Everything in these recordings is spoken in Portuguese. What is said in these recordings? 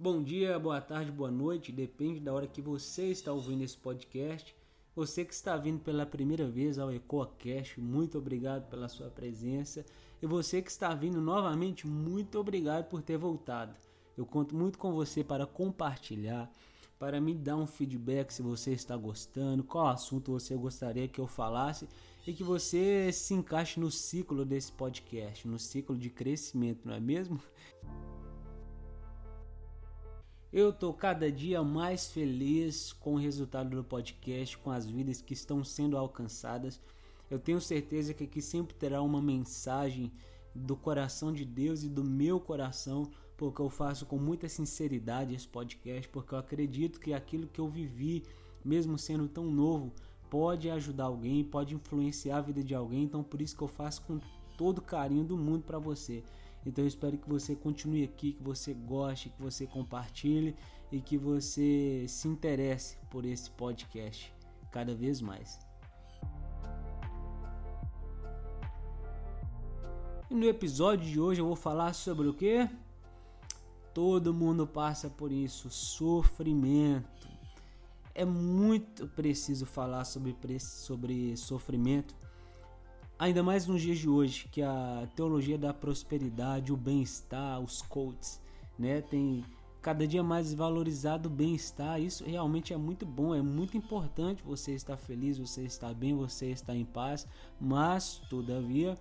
Bom dia, boa tarde, boa noite, depende da hora que você está ouvindo esse podcast. Você que está vindo pela primeira vez ao EcoaCast, muito obrigado pela sua presença. E você que está vindo novamente, muito obrigado por ter voltado. Eu conto muito com você para compartilhar, para me dar um feedback se você está gostando, qual assunto você gostaria que eu falasse e que você se encaixe no ciclo desse podcast, no ciclo de crescimento, não é mesmo? Eu tô cada dia mais feliz com o resultado do podcast, com as vidas que estão sendo alcançadas. Eu tenho certeza que aqui sempre terá uma mensagem do coração de Deus e do meu coração porque eu faço com muita sinceridade esse podcast, porque eu acredito que aquilo que eu vivi, mesmo sendo tão novo, pode ajudar alguém, pode influenciar a vida de alguém. Então, por isso que eu faço com todo carinho do mundo para você. Então, eu espero que você continue aqui, que você goste, que você compartilhe e que você se interesse por esse podcast cada vez mais. E no episódio de hoje eu vou falar sobre o que? Todo mundo passa por isso, sofrimento. É muito preciso falar sobre, sobre sofrimento, ainda mais nos dias de hoje, que a teologia da prosperidade, o bem-estar, os coaches, né, tem cada dia mais valorizado o bem-estar. Isso realmente é muito bom, é muito importante você estar feliz, você estar bem, você estar em paz, mas todavia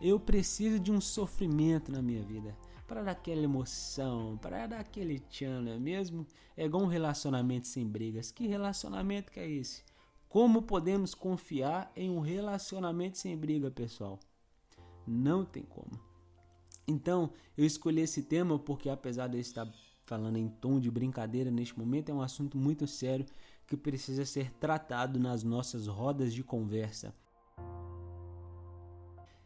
eu preciso de um sofrimento na minha vida para dar aquela emoção, para dar aquele tchan, não é mesmo? É igual um relacionamento sem brigas. Que relacionamento que é esse? Como podemos confiar em um relacionamento sem briga, pessoal? Não tem como. Então, eu escolhi esse tema porque, apesar de eu estar falando em tom de brincadeira neste momento, é um assunto muito sério que precisa ser tratado nas nossas rodas de conversa.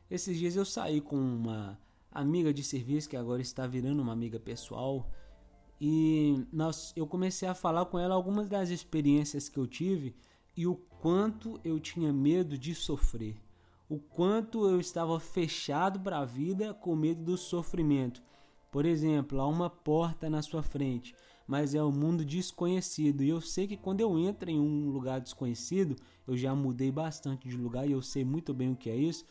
Esses dias eu saí com uma amiga de serviço que agora está virando uma amiga pessoal. E nós, eu comecei a falar com ela algumas das experiências que eu tive e o quanto eu tinha medo de sofrer. O quanto eu estava fechado para a vida com medo do sofrimento. Por exemplo, há uma porta na sua frente, mas é um mundo desconhecido. E eu sei que quando eu entro em um lugar desconhecido, eu já mudei bastante de lugar e eu sei muito bem o que é isso.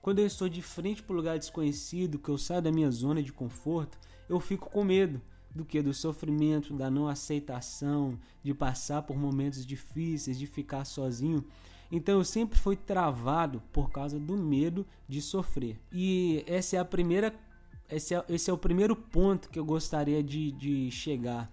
Quando eu estou de frente para um lugar desconhecido, que eu saio da minha zona de conforto, eu fico com medo do que do sofrimento, da não aceitação, de passar por momentos difíceis, de ficar sozinho. Então eu sempre fui travado por causa do medo de sofrer. E essa é a primeira, esse é, esse é o primeiro ponto que eu gostaria de, de chegar,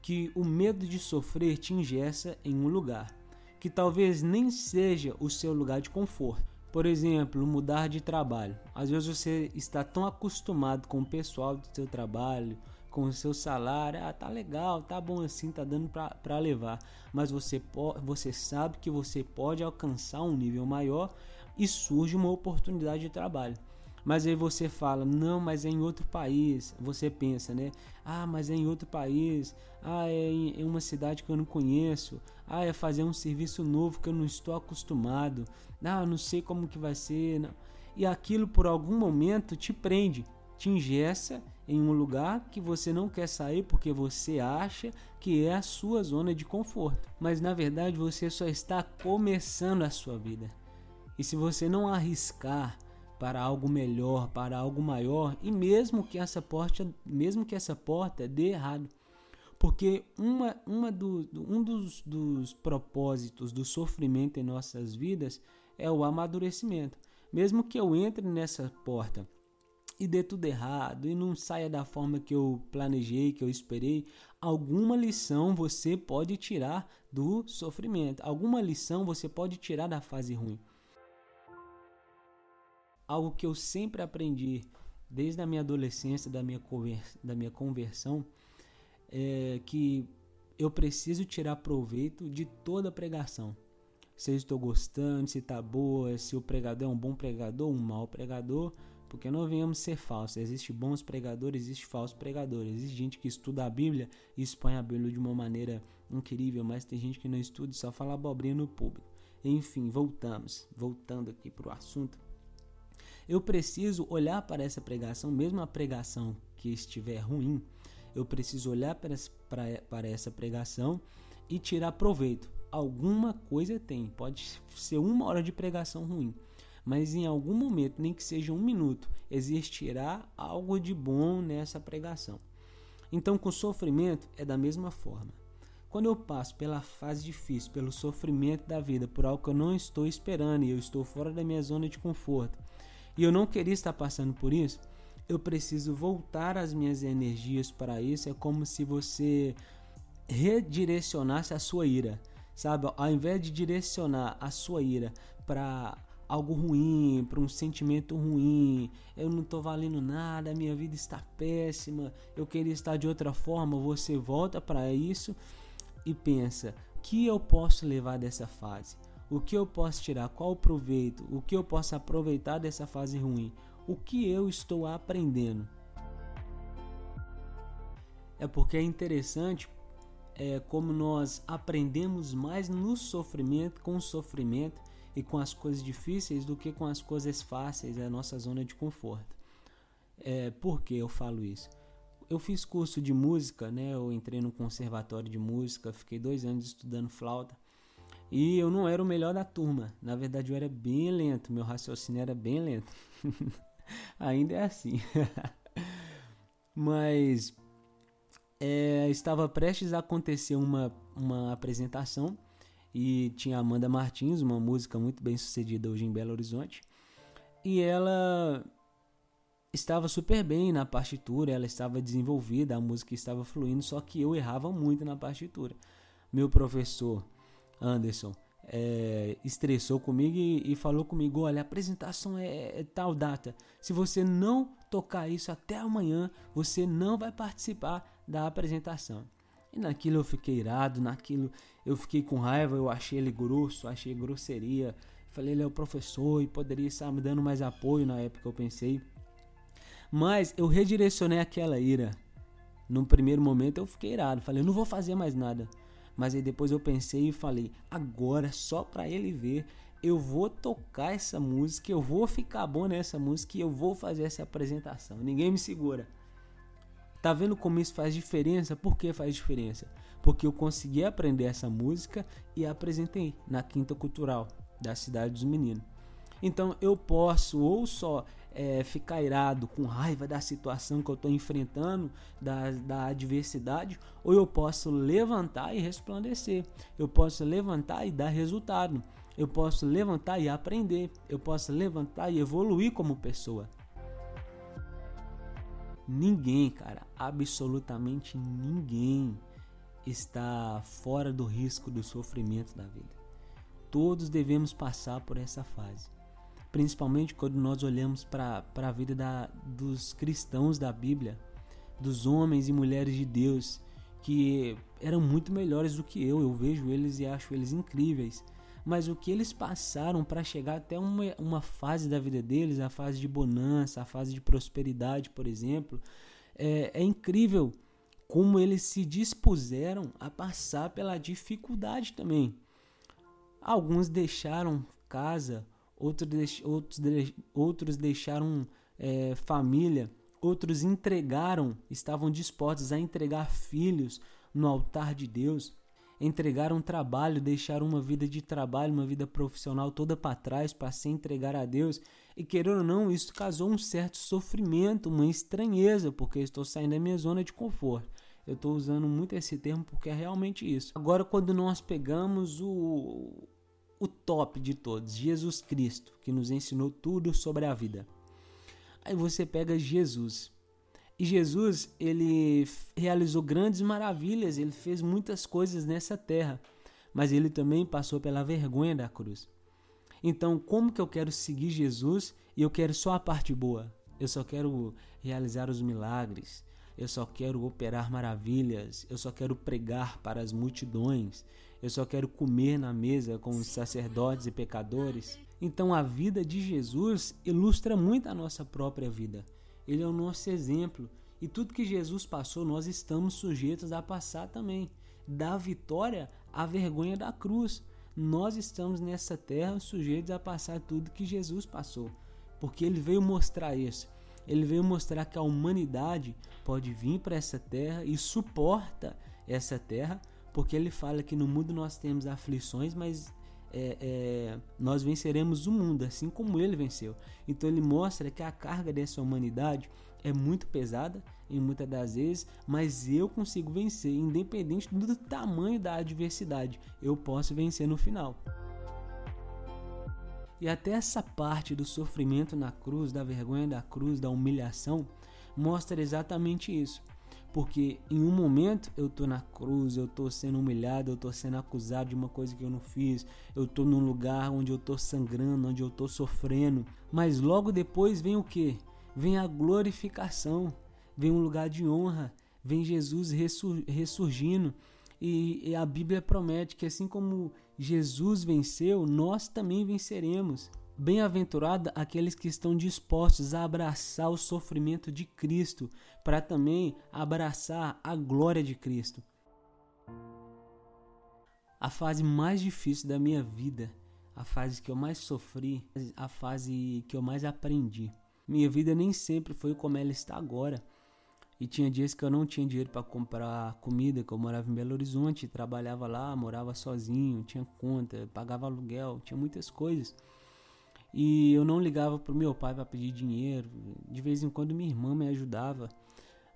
que o medo de sofrer te ingessa em um lugar que talvez nem seja o seu lugar de conforto. Por exemplo, mudar de trabalho. Às vezes você está tão acostumado com o pessoal do seu trabalho, com o seu salário, ah, tá legal, tá bom assim, tá dando para levar, mas você você sabe que você pode alcançar um nível maior e surge uma oportunidade de trabalho. Mas aí você fala, não, mas é em outro país. Você pensa, né? Ah, mas é em outro país. Ah, é em uma cidade que eu não conheço. Ah, é fazer um serviço novo que eu não estou acostumado. Ah, não sei como que vai ser. Não. E aquilo por algum momento te prende, te ingessa em um lugar que você não quer sair porque você acha que é a sua zona de conforto. Mas na verdade você só está começando a sua vida. E se você não arriscar, para algo melhor, para algo maior, e mesmo que essa porta, mesmo que essa porta dê errado. Porque uma, uma do, um dos, dos propósitos do sofrimento em nossas vidas é o amadurecimento. Mesmo que eu entre nessa porta e dê tudo errado e não saia da forma que eu planejei, que eu esperei, alguma lição você pode tirar do sofrimento, alguma lição você pode tirar da fase ruim algo que eu sempre aprendi desde a minha adolescência, da minha, da minha conversão, é que eu preciso tirar proveito de toda pregação. Se eu estou gostando, se está boa, se o pregador é um bom pregador um mau pregador, porque não venhamos ser falsos. Existem bons pregadores, existe falsos pregadores. Existe gente que estuda a Bíblia e expõe a Bíblia de uma maneira incrível, mas tem gente que não estuda e só fala abobrinha no público. Enfim, voltamos. Voltando aqui para o assunto eu preciso olhar para essa pregação, mesmo a pregação que estiver ruim, Eu preciso olhar para essa pregação e tirar proveito. Alguma coisa tem, pode ser uma hora de pregação ruim, mas em algum momento, nem que seja um minuto, existirá algo de bom nessa pregação. Então, com sofrimento é da mesma forma. Quando eu passo pela fase difícil, pelo sofrimento da vida, por algo que eu não estou esperando e eu estou fora da minha zona de conforto, e eu não queria estar passando por isso, eu preciso voltar as minhas energias para isso. É como se você redirecionasse a sua ira, sabe? Ao invés de direcionar a sua ira para algo ruim, para um sentimento ruim, eu não estou valendo nada, minha vida está péssima, eu queria estar de outra forma, você volta para isso e pensa: o que eu posso levar dessa fase? O que eu posso tirar? Qual o proveito? O que eu posso aproveitar dessa fase ruim? O que eu estou aprendendo? É porque é interessante é, como nós aprendemos mais no sofrimento, com o sofrimento e com as coisas difíceis do que com as coisas fáceis, é a nossa zona de conforto. É, por que eu falo isso? Eu fiz curso de música, né? Eu entrei no conservatório de música, fiquei dois anos estudando flauta e eu não era o melhor da turma. Na verdade, eu era bem lento, meu raciocínio era bem lento. Ainda é assim. Mas é, estava prestes a acontecer uma, uma apresentação e tinha Amanda Martins, uma música muito bem sucedida hoje em Belo Horizonte. E ela estava super bem na partitura, ela estava desenvolvida, a música estava fluindo, só que eu errava muito na partitura. Meu professor Anderson é, estressou comigo e, e, falou comigo: olha, a apresentação é, é tal data. Se você não tocar isso até amanhã, você não vai participar da apresentação. E naquilo eu fiquei irado, naquilo eu fiquei com raiva, eu achei ele grosso, achei grosseria. Falei, ele é o professor e poderia estar me dando mais apoio na época, eu pensei. Mas eu redirecionei aquela ira. No primeiro momento eu fiquei irado, falei, eu não vou fazer mais nada. Mas aí depois eu pensei e falei, agora só para ele ver, eu vou tocar essa música, eu vou ficar bom nessa música e eu vou fazer essa apresentação. Ninguém me segura. Tá vendo como isso faz diferença? Por que faz diferença? Porque eu consegui aprender essa música e apresentei na Quinta Cultural da Cidade dos Meninos. Então eu posso ou só é, ficar irado, com raiva da situação que eu estou enfrentando, da, da adversidade, ou eu posso levantar e resplandecer. Eu posso levantar e dar resultado. Eu posso levantar e aprender. Eu posso levantar e evoluir como pessoa. Ninguém, cara, absolutamente ninguém está fora do risco do sofrimento da vida. Todos devemos passar por essa fase. Principalmente quando nós olhamos para a vida da, dos cristãos da Bíblia, dos homens e mulheres de Deus, que eram muito melhores do que eu. Eu vejo eles e acho eles incríveis mas o que eles passaram para chegar até uma, uma fase da vida deles, a fase de bonança, a fase de prosperidade, por exemplo, é, é incrível como eles se dispuseram a passar pela dificuldade também. Alguns deixaram casa, outros, outros, outros deixaram é, família, outros entregaram, estavam dispostos a entregar filhos no altar de Deus entregaram trabalho, deixaram uma vida de trabalho, uma vida profissional toda para trás para se entregar a Deus. E querendo ou não, isso causou um certo sofrimento, uma estranheza, porque estou saindo da minha zona de conforto. Eu estou usando muito esse termo porque é realmente isso. Agora, quando nós pegamos o, o top de todos, Jesus Cristo, que nos ensinou tudo sobre a vida. Aí você pega Jesus. E Jesus, ele realizou grandes maravilhas, ele fez muitas coisas nessa terra, mas ele também passou pela vergonha da cruz. Então, como que eu quero seguir Jesus e eu quero só a parte boa? Eu só quero realizar os milagres, eu só quero operar maravilhas, eu só quero pregar para as multidões, eu só quero comer na mesa com os sacerdotes e pecadores. Então, a vida de Jesus ilustra muito a nossa própria vida. Ele é o nosso exemplo. E tudo que Jesus passou, nós estamos sujeitos a passar também. Da vitória à vergonha da cruz. Nós estamos nessa terra sujeitos a passar tudo que Jesus passou. Porque ele veio mostrar isso. Ele veio mostrar que a humanidade pode vir para essa terra e suporta essa terra, porque ele fala que no mundo nós temos aflições, mas é, é, nós venceremos o mundo, assim como ele venceu. Então ele mostra que a carga dessa humanidade é muito pesada em muitas das vezes, mas eu consigo vencer, independente do tamanho da adversidade, eu posso vencer no final. E até essa parte do sofrimento na cruz, da vergonha da cruz, da humilhação, mostra exatamente isso. Porque em um momento eu tô na cruz, eu tô sendo humilhado, eu tô sendo acusado de uma coisa que eu não fiz, eu tô num lugar onde eu tô sangrando, onde eu tô sofrendo. Mas logo depois vem o que? Vem a glorificação, vem um lugar de honra, vem Jesus ressur ressurgindo. E a Bíblia promete que assim como Jesus venceu, nós também venceremos. Bem-aventurado aqueles que estão dispostos a abraçar o sofrimento de Cristo, para também abraçar a glória de Cristo. A fase mais difícil da minha vida, a fase que eu mais sofri, a fase que eu mais aprendi. Minha vida nem sempre foi como ela está agora. E tinha dias que eu não tinha dinheiro para comprar comida, que eu morava em Belo Horizonte, trabalhava lá, morava sozinho, tinha conta, pagava aluguel, tinha muitas coisas. E eu não ligava pro meu pai para pedir dinheiro. De vez em quando minha irmã me ajudava,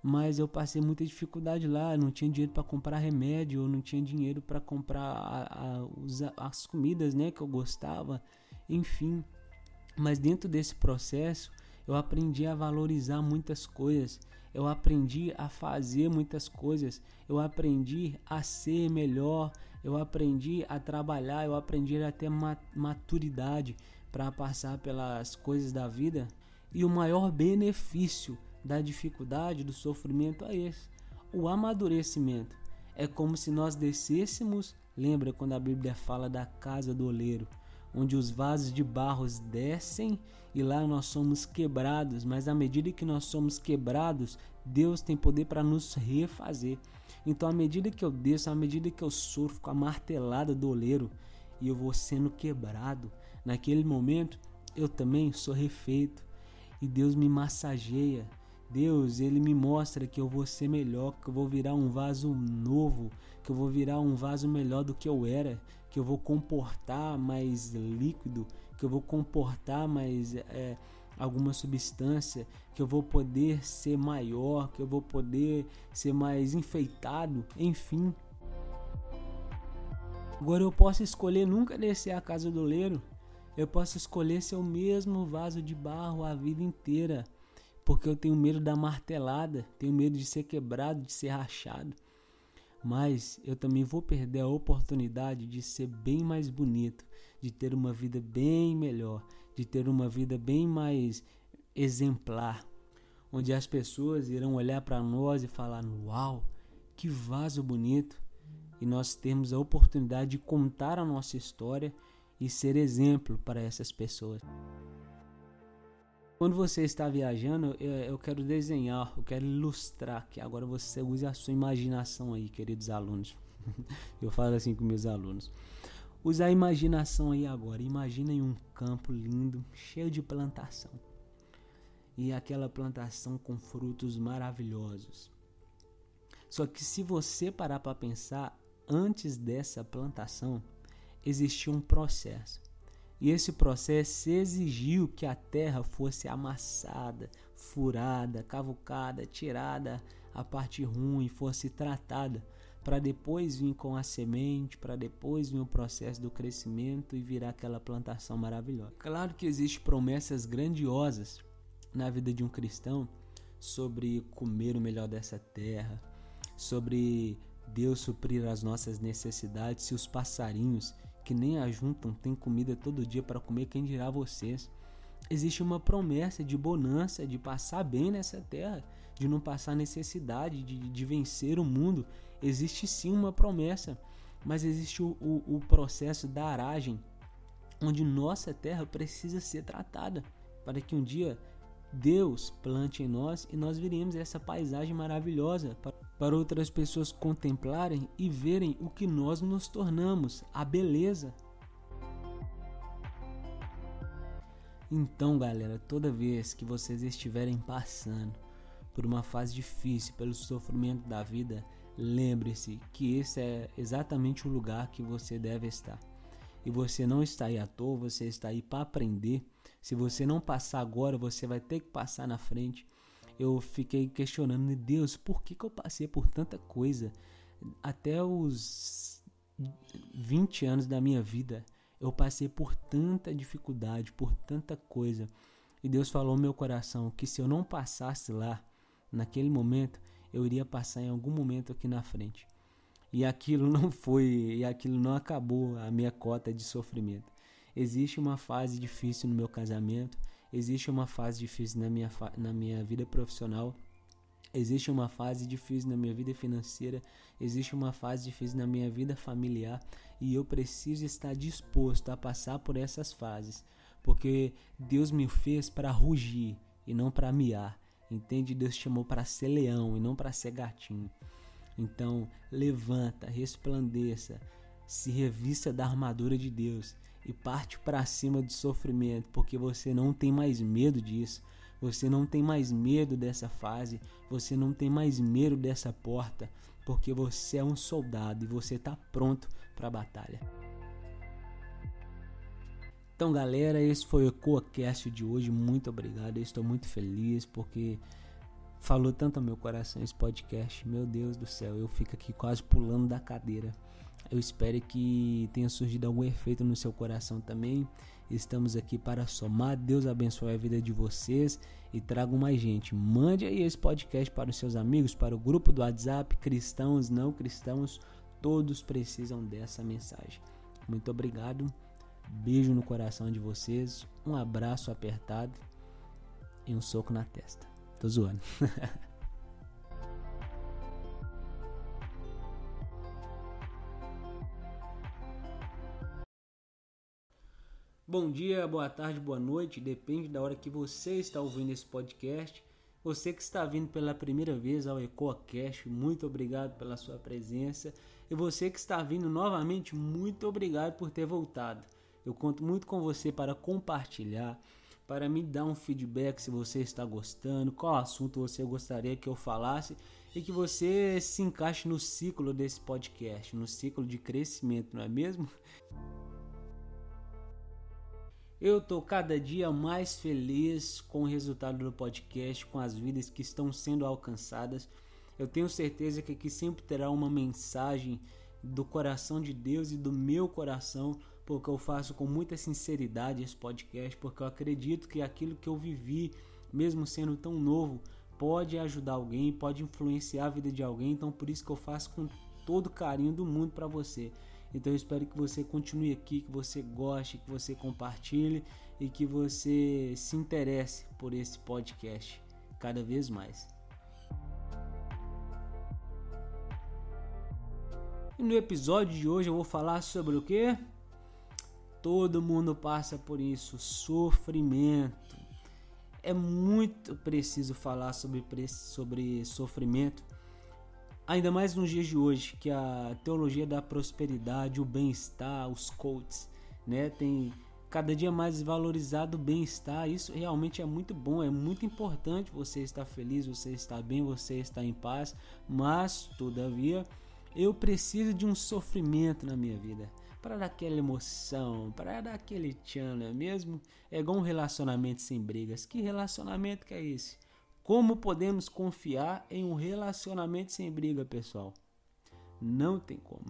mas eu passei muita dificuldade lá. Não tinha dinheiro para comprar remédio, eu não tinha dinheiro para comprar a, a, as comidas, né, que eu gostava. Enfim, mas dentro desse processo eu aprendi a valorizar muitas coisas. Eu aprendi a fazer muitas coisas. Eu aprendi a ser melhor. Eu aprendi a trabalhar. Eu aprendi a ter maturidade para passar pelas coisas da vida. E o maior benefício da dificuldade, do sofrimento é esse: o amadurecimento. É como se nós descêssemos, lembra quando a Bíblia fala da casa do oleiro, onde os vasos de barros descem e lá nós somos quebrados, mas à medida que nós somos quebrados, Deus tem poder para nos refazer. Então, à medida que eu desço, à medida que eu sofro com a martelada do oleiro e eu vou sendo quebrado, Naquele momento, eu também sou refeito e Deus me massageia. Deus, ele me mostra que eu vou ser melhor, que eu vou virar um vaso novo, que eu vou virar um vaso melhor do que eu era, que eu vou comportar mais líquido, que eu vou comportar mais é, alguma substância, que eu vou poder ser maior, que eu vou poder ser mais enfeitado, enfim. Agora eu posso escolher nunca descer a casa do leiro eu posso escolher ser o mesmo vaso de barro a vida inteira, porque eu tenho medo da martelada, tenho medo de ser quebrado, de ser rachado. Mas eu também vou perder a oportunidade de ser bem mais bonito, de ter uma vida bem melhor, de ter uma vida bem mais exemplar, onde as pessoas irão olhar para nós e falar: Uau, que vaso bonito! E nós temos a oportunidade de contar a nossa história e ser exemplo para essas pessoas. Quando você está viajando, eu quero desenhar, eu quero ilustrar, que agora você use a sua imaginação aí, queridos alunos. Eu falo assim com meus alunos. Use a imaginação aí agora. Imaginem um campo lindo, cheio de plantação. E aquela plantação com frutos maravilhosos. Só que se você parar para pensar, antes dessa plantação, existia um processo. E esse processo exigiu que a terra fosse amassada, furada, cavucada, tirada a parte ruim, fosse tratada, para depois vir com a semente, para depois vir o processo do crescimento e virar aquela plantação maravilhosa. Claro que existem promessas grandiosas na vida de um cristão sobre comer o melhor dessa terra, sobre Deus suprir as nossas necessidades, se os passarinhos que nem ajuntam têm comida todo dia para comer, quem dirá vocês? Existe uma promessa de bonança, de passar bem nessa terra, de não passar necessidade, de, de vencer o mundo. Existe sim uma promessa, mas existe o, o, o processo da aragem, onde nossa terra precisa ser tratada, para que um dia Deus plante em nós e nós viremos essa paisagem maravilhosa para outras pessoas contemplarem e verem o que nós nos tornamos, a beleza. Então, galera, toda vez que vocês estiverem passando por uma fase difícil, pelo sofrimento da vida, lembre-se que esse é exatamente o lugar que você deve estar. E você não está aí à toa, você está aí para aprender. Se você não passar agora, você vai ter que passar na frente. Eu fiquei questionando, Deus, por que, que eu passei por tanta coisa? Até os 20 anos da minha vida, eu passei por tanta dificuldade, por tanta coisa. E Deus falou no meu coração que se eu não passasse lá, naquele momento, eu iria passar em algum momento aqui na frente. E aquilo não foi, e aquilo não acabou a minha cota de sofrimento. Existe uma fase difícil no meu casamento, existe uma fase difícil na minha, na minha vida profissional, existe uma fase difícil na minha vida financeira, existe uma fase difícil na minha vida familiar e eu preciso estar disposto a passar por essas fases, porque Deus me fez para rugir e não para miar. Entende? Deus te chamou para ser leão e não para ser gatinho. Então, levanta, resplandeça, se revista da armadura de Deus e parte para cima do sofrimento, porque você não tem mais medo disso. Você não tem mais medo dessa fase, você não tem mais medo dessa porta, porque você é um soldado e você está pronto para a batalha. Então, galera, esse foi o EcoCast de hoje. Muito obrigado. Eu estou muito feliz porque falou tanto ao meu coração esse podcast. Meu Deus do céu, eu fico aqui quase pulando da cadeira. Eu espero que tenha surgido algum efeito no seu coração também. Estamos aqui para somar. Deus abençoe a vida de vocês e traga mais gente. Mande aí esse podcast para os seus amigos, para o grupo do WhatsApp, cristãos, não cristãos, todos precisam dessa mensagem. Muito obrigado. Beijo no coração de vocês, um abraço apertado e um soco na testa. Tô zoando. Bom dia, boa tarde, boa noite, depende da hora que você está ouvindo esse podcast. Você que está vindo pela primeira vez ao EcoCast, muito obrigado pela sua presença. E você que está vindo novamente, muito obrigado por ter voltado. Eu conto muito com você para compartilhar, para me dar um feedback se você está gostando, qual assunto você gostaria que eu falasse e que você se encaixe no ciclo desse podcast, no ciclo de crescimento, não é mesmo? Eu tô cada dia mais feliz com o resultado do podcast, com as vidas que estão sendo alcançadas. Eu tenho certeza que aqui sempre terá uma mensagem do coração de Deus e do meu coração porque eu faço com muita sinceridade esse podcast, porque eu acredito que aquilo que eu vivi, mesmo sendo tão novo, pode ajudar alguém, pode influenciar a vida de alguém, então por isso que eu faço com todo carinho do mundo para você. Então eu espero que você continue aqui, que você goste, que você compartilhe e que você se interesse por esse podcast cada vez mais. E no episódio de hoje eu vou falar sobre o que? Todo mundo passa por isso, sofrimento. É muito preciso falar sobre, sobre sofrimento, ainda mais nos dias de hoje, que a teologia da prosperidade, o bem-estar, os coaches, né, tem cada dia mais valorizado o bem-estar. Isso realmente é muito bom, é muito importante você estar feliz, você estar bem, você estar em paz, mas todavia eu preciso de um sofrimento na minha vida para dar aquela emoção, para dar aquele tchan, não é mesmo? É igual um relacionamento sem brigas. Que relacionamento que é esse? Como podemos confiar em um relacionamento sem briga, pessoal? Não tem como.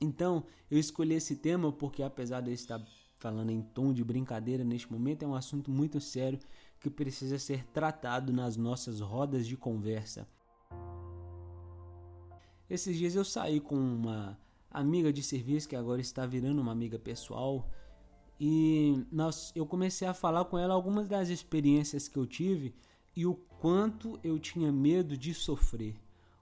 Então, eu escolhi esse tema porque, apesar de eu estar falando em tom de brincadeira neste momento, é um assunto muito sério que precisa ser tratado nas nossas rodas de conversa. Esses dias eu saí com uma amiga de serviço que agora está virando uma amiga pessoal. E nós, eu comecei a falar com ela algumas das experiências que eu tive e o quanto eu tinha medo de sofrer.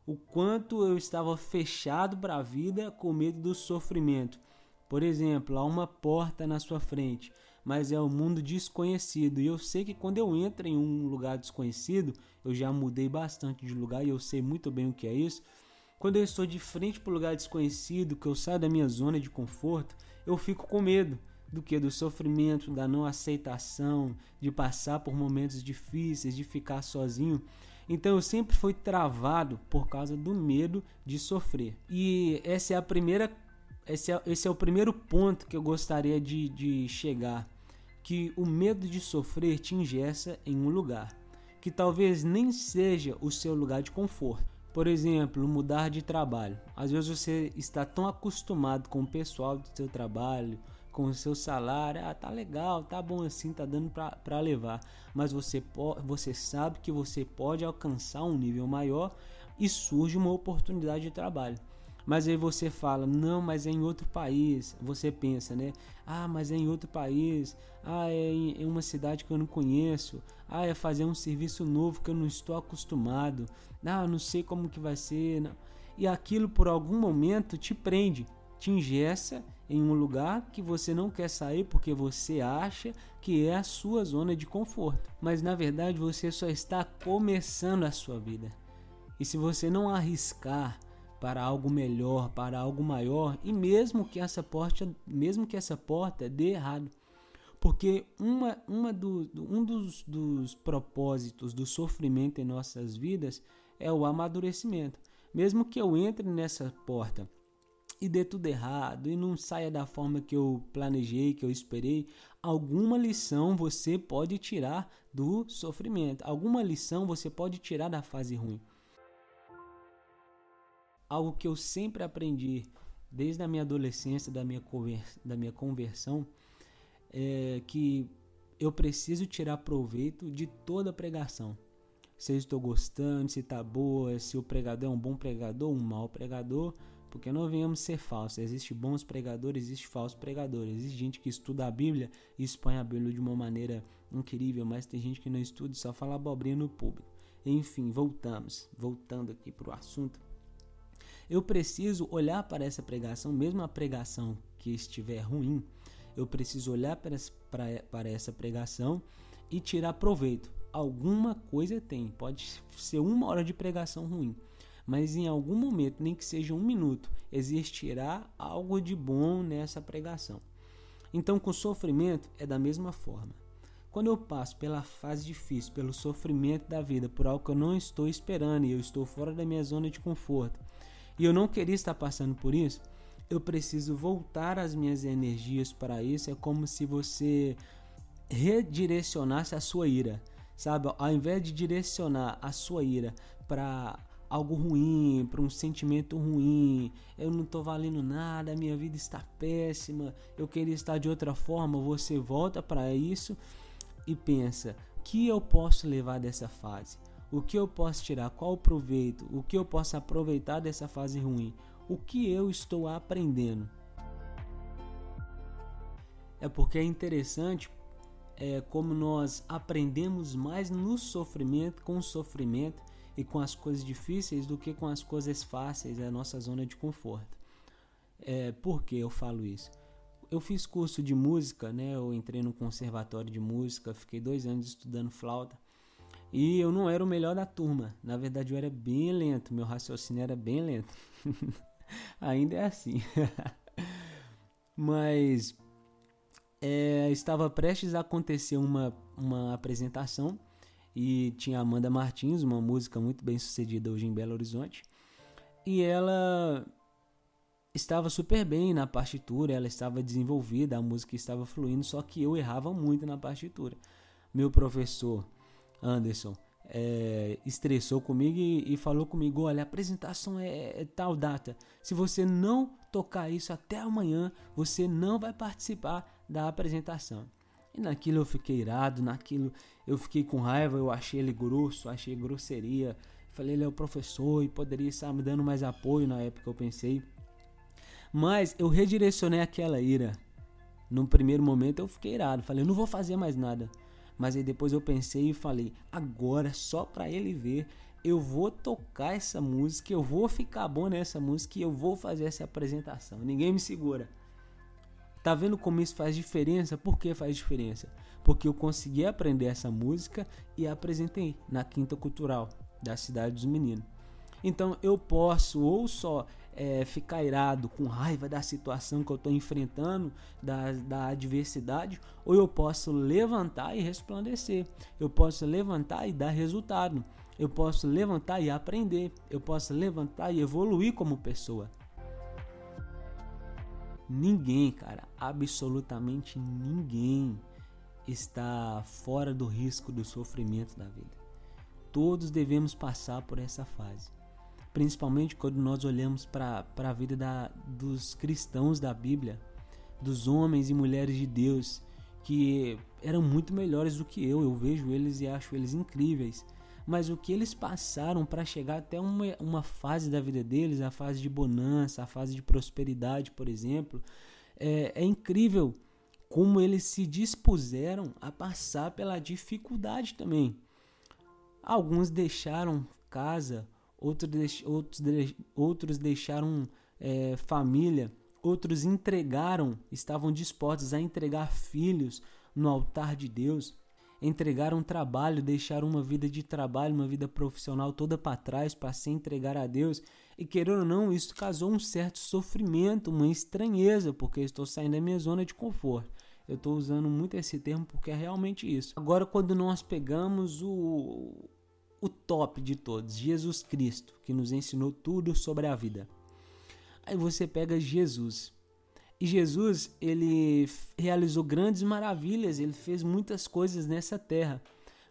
O quanto eu estava fechado para a vida com medo do sofrimento. Por exemplo, há uma porta na sua frente, mas é um mundo desconhecido. E eu sei que quando eu entro em um lugar desconhecido, eu já mudei bastante de lugar e eu sei muito bem o que é isso. Quando eu estou de frente para um lugar desconhecido, que eu saio da minha zona de conforto, eu fico com medo do que do sofrimento, da não aceitação, de passar por momentos difíceis, de ficar sozinho. Então eu sempre fui travado por causa do medo de sofrer. E essa é a primeira, esse é, esse é o primeiro ponto que eu gostaria de, de chegar, que o medo de sofrer te ingessa em um lugar que talvez nem seja o seu lugar de conforto. Por exemplo, mudar de trabalho. Às vezes você está tão acostumado com o pessoal do seu trabalho, com o seu salário, ah, tá legal, tá bom assim, tá dando para levar, mas você você sabe que você pode alcançar um nível maior e surge uma oportunidade de trabalho. Mas aí você fala, não, mas é em outro país. Você pensa, né? Ah, mas é em outro país. Ah, é em uma cidade que eu não conheço. Ah, é fazer um serviço novo que eu não estou acostumado. Ah, não sei como que vai ser. Não. E aquilo por algum momento te prende, te ingessa em um lugar que você não quer sair porque você acha que é a sua zona de conforto. Mas na verdade você só está começando a sua vida. E se você não arriscar para algo melhor, para algo maior, e mesmo que essa porta, mesmo que essa porta dê errado. Porque uma, uma do, um dos, dos propósitos do sofrimento em nossas vidas é o amadurecimento. Mesmo que eu entre nessa porta e dê tudo errado e não saia da forma que eu planejei, que eu esperei, alguma lição você pode tirar do sofrimento, alguma lição você pode tirar da fase ruim algo que eu sempre aprendi desde a minha adolescência, da minha, da minha conversão, é que eu preciso tirar proveito de toda pregação. Se eu estou gostando, se está boa, se o pregador é um bom pregador um mau pregador, porque não venhamos ser falsos. Existem bons pregadores, existe falsos pregadores. Existe gente que estuda a Bíblia e expõe a Bíblia de uma maneira incrível, mas tem gente que não estuda e só fala abobrinha no público. Enfim, voltamos. Voltando aqui para o assunto eu preciso olhar para essa pregação, mesmo a pregação que estiver ruim, eu preciso olhar para para, para essa pregação e tirar proveito. Alguma coisa tem, pode ser uma hora de pregação ruim, mas em algum momento, nem que seja um minuto, existirá algo de bom nessa pregação. Então, com sofrimento é da mesma forma. Quando eu passo pela fase difícil, pelo sofrimento da vida, por algo que eu não estou esperando e eu estou fora da minha zona de conforto, e eu não queria estar passando por isso, eu preciso voltar as minhas energias para isso. É como se você redirecionasse a sua ira, sabe? Ao invés de direcionar a sua ira para algo ruim, para um sentimento ruim, eu não estou valendo nada, minha vida está péssima, eu queria estar de outra forma, você volta para isso e pensa: que eu posso levar dessa fase? O que eu posso tirar? Qual o proveito? O que eu posso aproveitar dessa fase ruim? O que eu estou aprendendo? É porque é interessante é, como nós aprendemos mais no sofrimento, com o sofrimento e com as coisas difíceis do que com as coisas fáceis, é a nossa zona de conforto. É, por que eu falo isso? Eu fiz curso de música, né? Eu entrei no conservatório de música, fiquei dois anos estudando flauta. E eu não era o melhor da turma. Na verdade, eu era bem lento. Meu raciocínio era bem lento. Ainda é assim. Mas é, estava prestes a acontecer uma, uma apresentação e tinha Amanda Martins, uma música muito bem sucedida hoje em Belo Horizonte. E ela estava super bem na partitura, ela estava desenvolvida, a música estava fluindo, só que eu errava muito na partitura. Meu professor Anderson, é, estressou comigo e, e, falou comigo: olha, a apresentação é, é, tal data. Se você não tocar isso até amanhã, você não vai participar da apresentação. E naquilo eu fiquei irado, naquilo eu fiquei com raiva, eu achei ele grosso, achei grosseria. Falei, ele é o professor e poderia estar me dando mais apoio na época, eu pensei. Mas eu redirecionei aquela ira. No primeiro momento eu fiquei irado, falei, não vou fazer mais nada. Mas aí depois eu pensei e falei: agora só para ele ver, eu vou tocar essa música, eu vou ficar bom nessa música e eu vou fazer essa apresentação. Ninguém me segura. Tá vendo como isso faz diferença? Por que faz diferença? Porque eu consegui aprender essa música e apresentei na Quinta Cultural da Cidade dos Meninos. Então eu posso ou só é, ficar irado, com raiva da situação que eu estou enfrentando, da, da adversidade, ou eu posso levantar e resplandecer. Eu posso levantar e dar resultado. Eu posso levantar e aprender. Eu posso levantar e evoluir como pessoa. Ninguém, cara, absolutamente ninguém está fora do risco do sofrimento da vida. Todos devemos passar por essa fase. Principalmente quando nós olhamos para a vida da, dos cristãos da Bíblia, dos homens e mulheres de Deus, que eram muito melhores do que eu. Eu vejo eles e acho eles incríveis. Mas o que eles passaram para chegar até uma, uma fase da vida deles, a fase de bonança, a fase de prosperidade, por exemplo, é, é incrível como eles se dispuseram a passar pela dificuldade também. Alguns deixaram casa, outros, outros, outros deixaram é, família, outros entregaram, estavam dispostos a entregar filhos no altar de Deus, entregaram trabalho, deixaram uma vida de trabalho, uma vida profissional toda para trás para se entregar a Deus. E querendo ou não, isso causou um certo sofrimento, uma estranheza, porque estou saindo da minha zona de conforto. Eu estou usando muito esse termo porque é realmente isso. Agora, quando nós pegamos o, o top de todos, Jesus Cristo, que nos ensinou tudo sobre a vida. Aí você pega Jesus. E Jesus, ele realizou grandes maravilhas, ele fez muitas coisas nessa terra,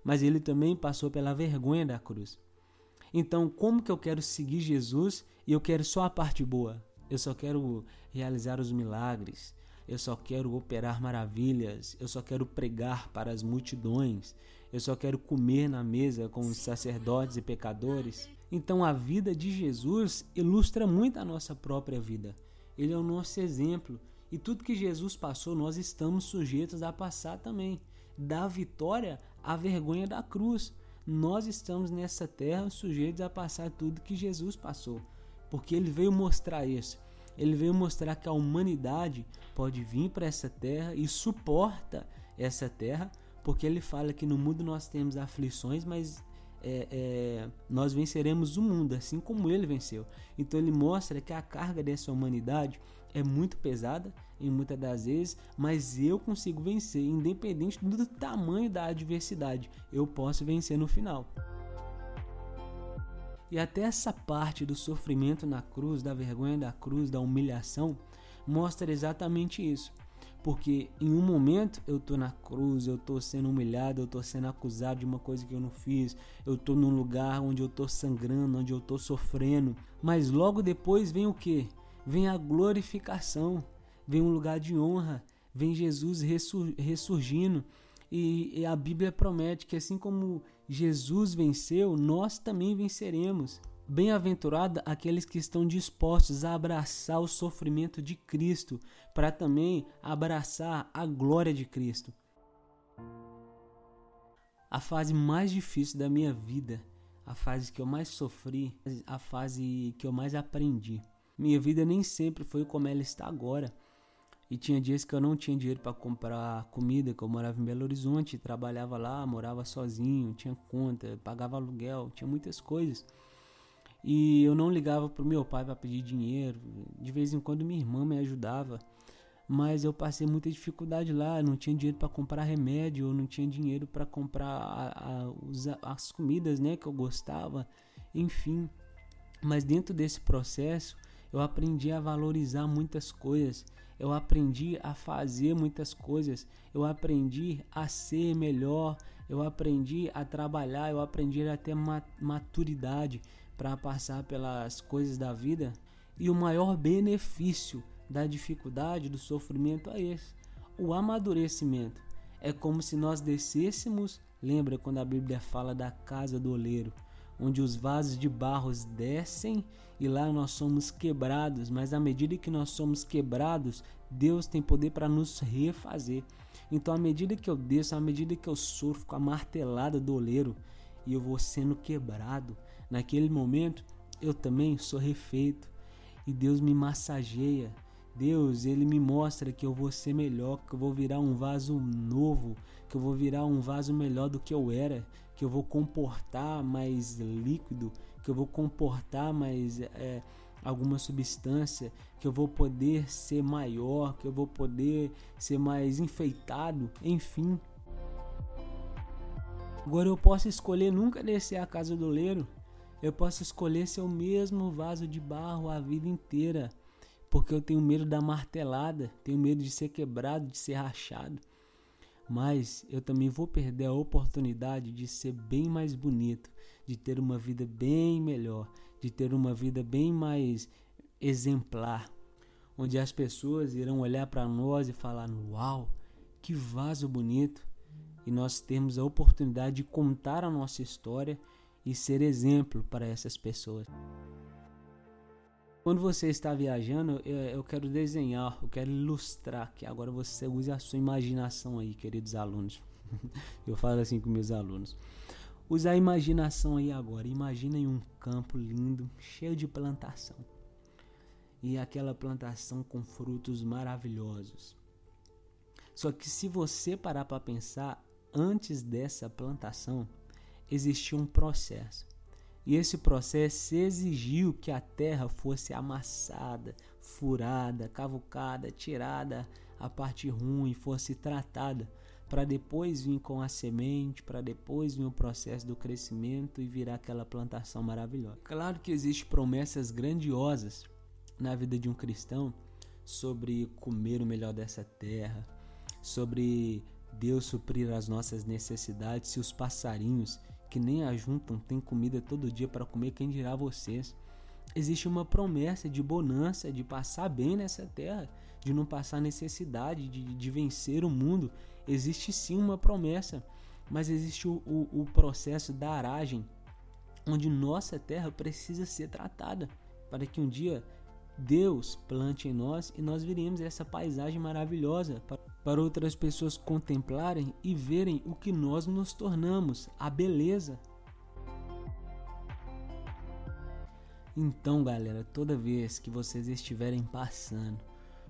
mas ele também passou pela vergonha da cruz. Então, como que eu quero seguir Jesus e eu quero só a parte boa? Eu só quero realizar os milagres, eu só quero operar maravilhas, eu só quero pregar para as multidões, eu só quero comer na mesa com os sacerdotes e pecadores. Então a vida de Jesus ilustra muito a nossa própria vida. Ele é o nosso exemplo. E tudo que Jesus passou, nós estamos sujeitos a passar também. Da vitória à vergonha da cruz. Nós estamos nessa terra sujeitos a passar tudo que Jesus passou. Porque ele veio mostrar isso. Ele veio mostrar que a humanidade pode vir para essa terra e suporta essa terra, porque ele fala que no mundo nós temos aflições, mas é, é, nós venceremos o mundo, assim como ele venceu. Então ele mostra que a carga dessa humanidade é muito pesada em muitas das vezes, mas eu consigo vencer, independente do tamanho da adversidade. Eu posso vencer no final. E até essa parte do sofrimento na cruz, da vergonha da cruz, da humilhação, mostra exatamente isso. Porque em um momento eu tô na cruz, eu tô sendo humilhado, eu tô sendo acusado de uma coisa que eu não fiz, eu tô num lugar onde eu tô sangrando, onde eu tô sofrendo. Mas logo depois vem o que? Vem a glorificação, vem um lugar de honra, vem Jesus ressur ressurgindo. E a Bíblia promete que assim como Jesus venceu, nós também venceremos. Bem-aventurado aqueles que estão dispostos a abraçar o sofrimento de Cristo, para também abraçar a glória de Cristo. A fase mais difícil da minha vida, a fase que eu mais sofri, a fase que eu mais aprendi. Minha vida nem sempre foi como ela está agora. E tinha dias que eu não tinha dinheiro para comprar comida, que eu morava em Belo Horizonte, trabalhava lá, morava sozinho, tinha conta, pagava aluguel, tinha muitas coisas. E eu não ligava pro meu pai para pedir dinheiro. De vez em quando minha irmã me ajudava, mas eu passei muita dificuldade lá, não tinha dinheiro para comprar remédio, eu não tinha dinheiro para comprar a, a, as comidas, né, que eu gostava, enfim. Mas dentro desse processo, eu aprendi a valorizar muitas coisas. Eu aprendi a fazer muitas coisas, eu aprendi a ser melhor, eu aprendi a trabalhar, eu aprendi a ter maturidade para passar pelas coisas da vida. E o maior benefício da dificuldade, do sofrimento é esse: o amadurecimento. É como se nós descêssemos, lembra quando a Bíblia fala da casa do oleiro? onde os vasos de barros descem e lá nós somos quebrados, mas à medida que nós somos quebrados, Deus tem poder para nos refazer. Então, à medida que eu desço, à medida que eu sofro com a martelada do oleiro e eu vou sendo quebrado, naquele momento eu também sou refeito e Deus me massageia. Deus, ele me mostra que eu vou ser melhor, que eu vou virar um vaso novo, que eu vou virar um vaso melhor do que eu era, que eu vou comportar mais líquido, que eu vou comportar mais é, alguma substância, que eu vou poder ser maior, que eu vou poder ser mais enfeitado, enfim. Agora eu posso escolher nunca descer a casa do leiro. Eu posso escolher ser o mesmo vaso de barro a vida inteira, porque eu tenho medo da martelada, tenho medo de ser quebrado, de ser rachado. Mas eu também vou perder a oportunidade de ser bem mais bonito, de ter uma vida bem melhor, de ter uma vida bem mais exemplar, onde as pessoas irão olhar para nós e falar: Uau, que vaso bonito! E nós temos a oportunidade de contar a nossa história e ser exemplo para essas pessoas. Quando você está viajando, eu quero desenhar, eu quero ilustrar, que agora você use a sua imaginação aí, queridos alunos. eu falo assim com meus alunos. Use a imaginação aí agora. Imaginem um campo lindo, cheio de plantação. E aquela plantação com frutos maravilhosos. Só que se você parar para pensar, antes dessa plantação, existia um processo. E esse processo exigiu que a terra fosse amassada, furada, cavucada, tirada a parte ruim, fosse tratada, para depois vir com a semente, para depois vir o processo do crescimento e virar aquela plantação maravilhosa. Claro que existem promessas grandiosas na vida de um cristão sobre comer o melhor dessa terra, sobre Deus suprir as nossas necessidades, se os passarinhos que nem ajuntam têm comida todo dia para comer, quem dirá vocês? Existe uma promessa de bonança, de passar bem nessa terra, de não passar necessidade, de, de vencer o mundo. Existe sim uma promessa, mas existe o, o, o processo da aragem, onde nossa terra precisa ser tratada, para que um dia Deus plante em nós e nós viremos essa paisagem maravilhosa para outras pessoas contemplarem e verem o que nós nos tornamos, a beleza. Então, galera, toda vez que vocês estiverem passando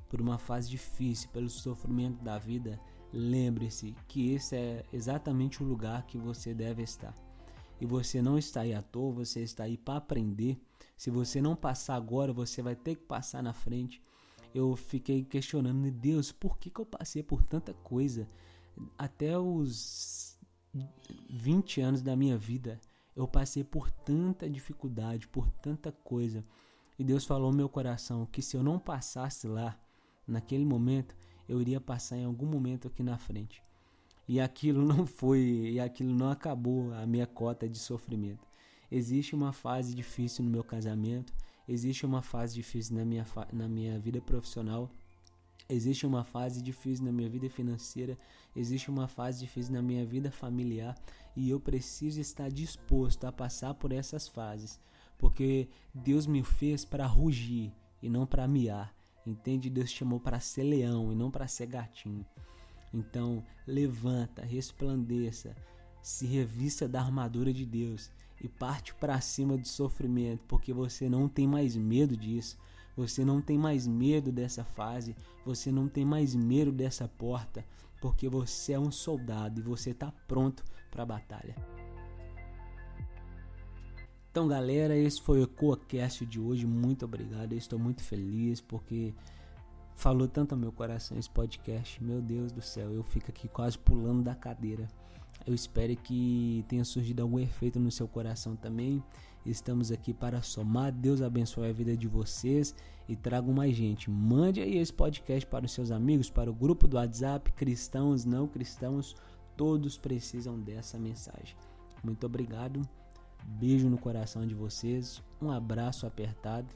por uma fase difícil, pelo sofrimento da vida, lembre-se que esse é exatamente o lugar que você deve estar. E você não está aí à toa, você está aí para aprender. Se você não passar agora, você vai ter que passar na frente eu fiquei questionando, Deus, por que, que eu passei por tanta coisa? Até os 20 anos da minha vida, eu passei por tanta dificuldade, por tanta coisa. E Deus falou no meu coração que se eu não passasse lá, naquele momento, eu iria passar em algum momento aqui na frente. E aquilo não foi, e aquilo não acabou a minha cota de sofrimento. Existe uma fase difícil no meu casamento, existe uma fase difícil na minha, na minha vida profissional, existe uma fase difícil na minha vida financeira, existe uma fase difícil na minha vida familiar e eu preciso estar disposto a passar por essas fases, porque Deus me fez para rugir e não para miar. Entende? Deus chamou para ser leão e não para ser gatinho. Então, levanta, resplandeça, se revista da armadura de Deus e parte para cima do sofrimento, porque você não tem mais medo disso. Você não tem mais medo dessa fase, você não tem mais medo dessa porta, porque você é um soldado e você está pronto para a batalha. Então, galera, esse foi o CoaCast de hoje. Muito obrigado. Eu estou muito feliz porque falou tanto ao meu coração esse podcast. Meu Deus do céu, eu fico aqui quase pulando da cadeira. Eu espero que tenha surgido algum efeito no seu coração também. Estamos aqui para somar. Deus abençoe a vida de vocês e traga mais gente. Mande aí esse podcast para os seus amigos, para o grupo do WhatsApp, cristãos, não cristãos, todos precisam dessa mensagem. Muito obrigado. Beijo no coração de vocês, um abraço apertado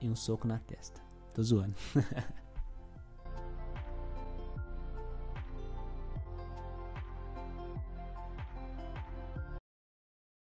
e um soco na testa. Tô zoando.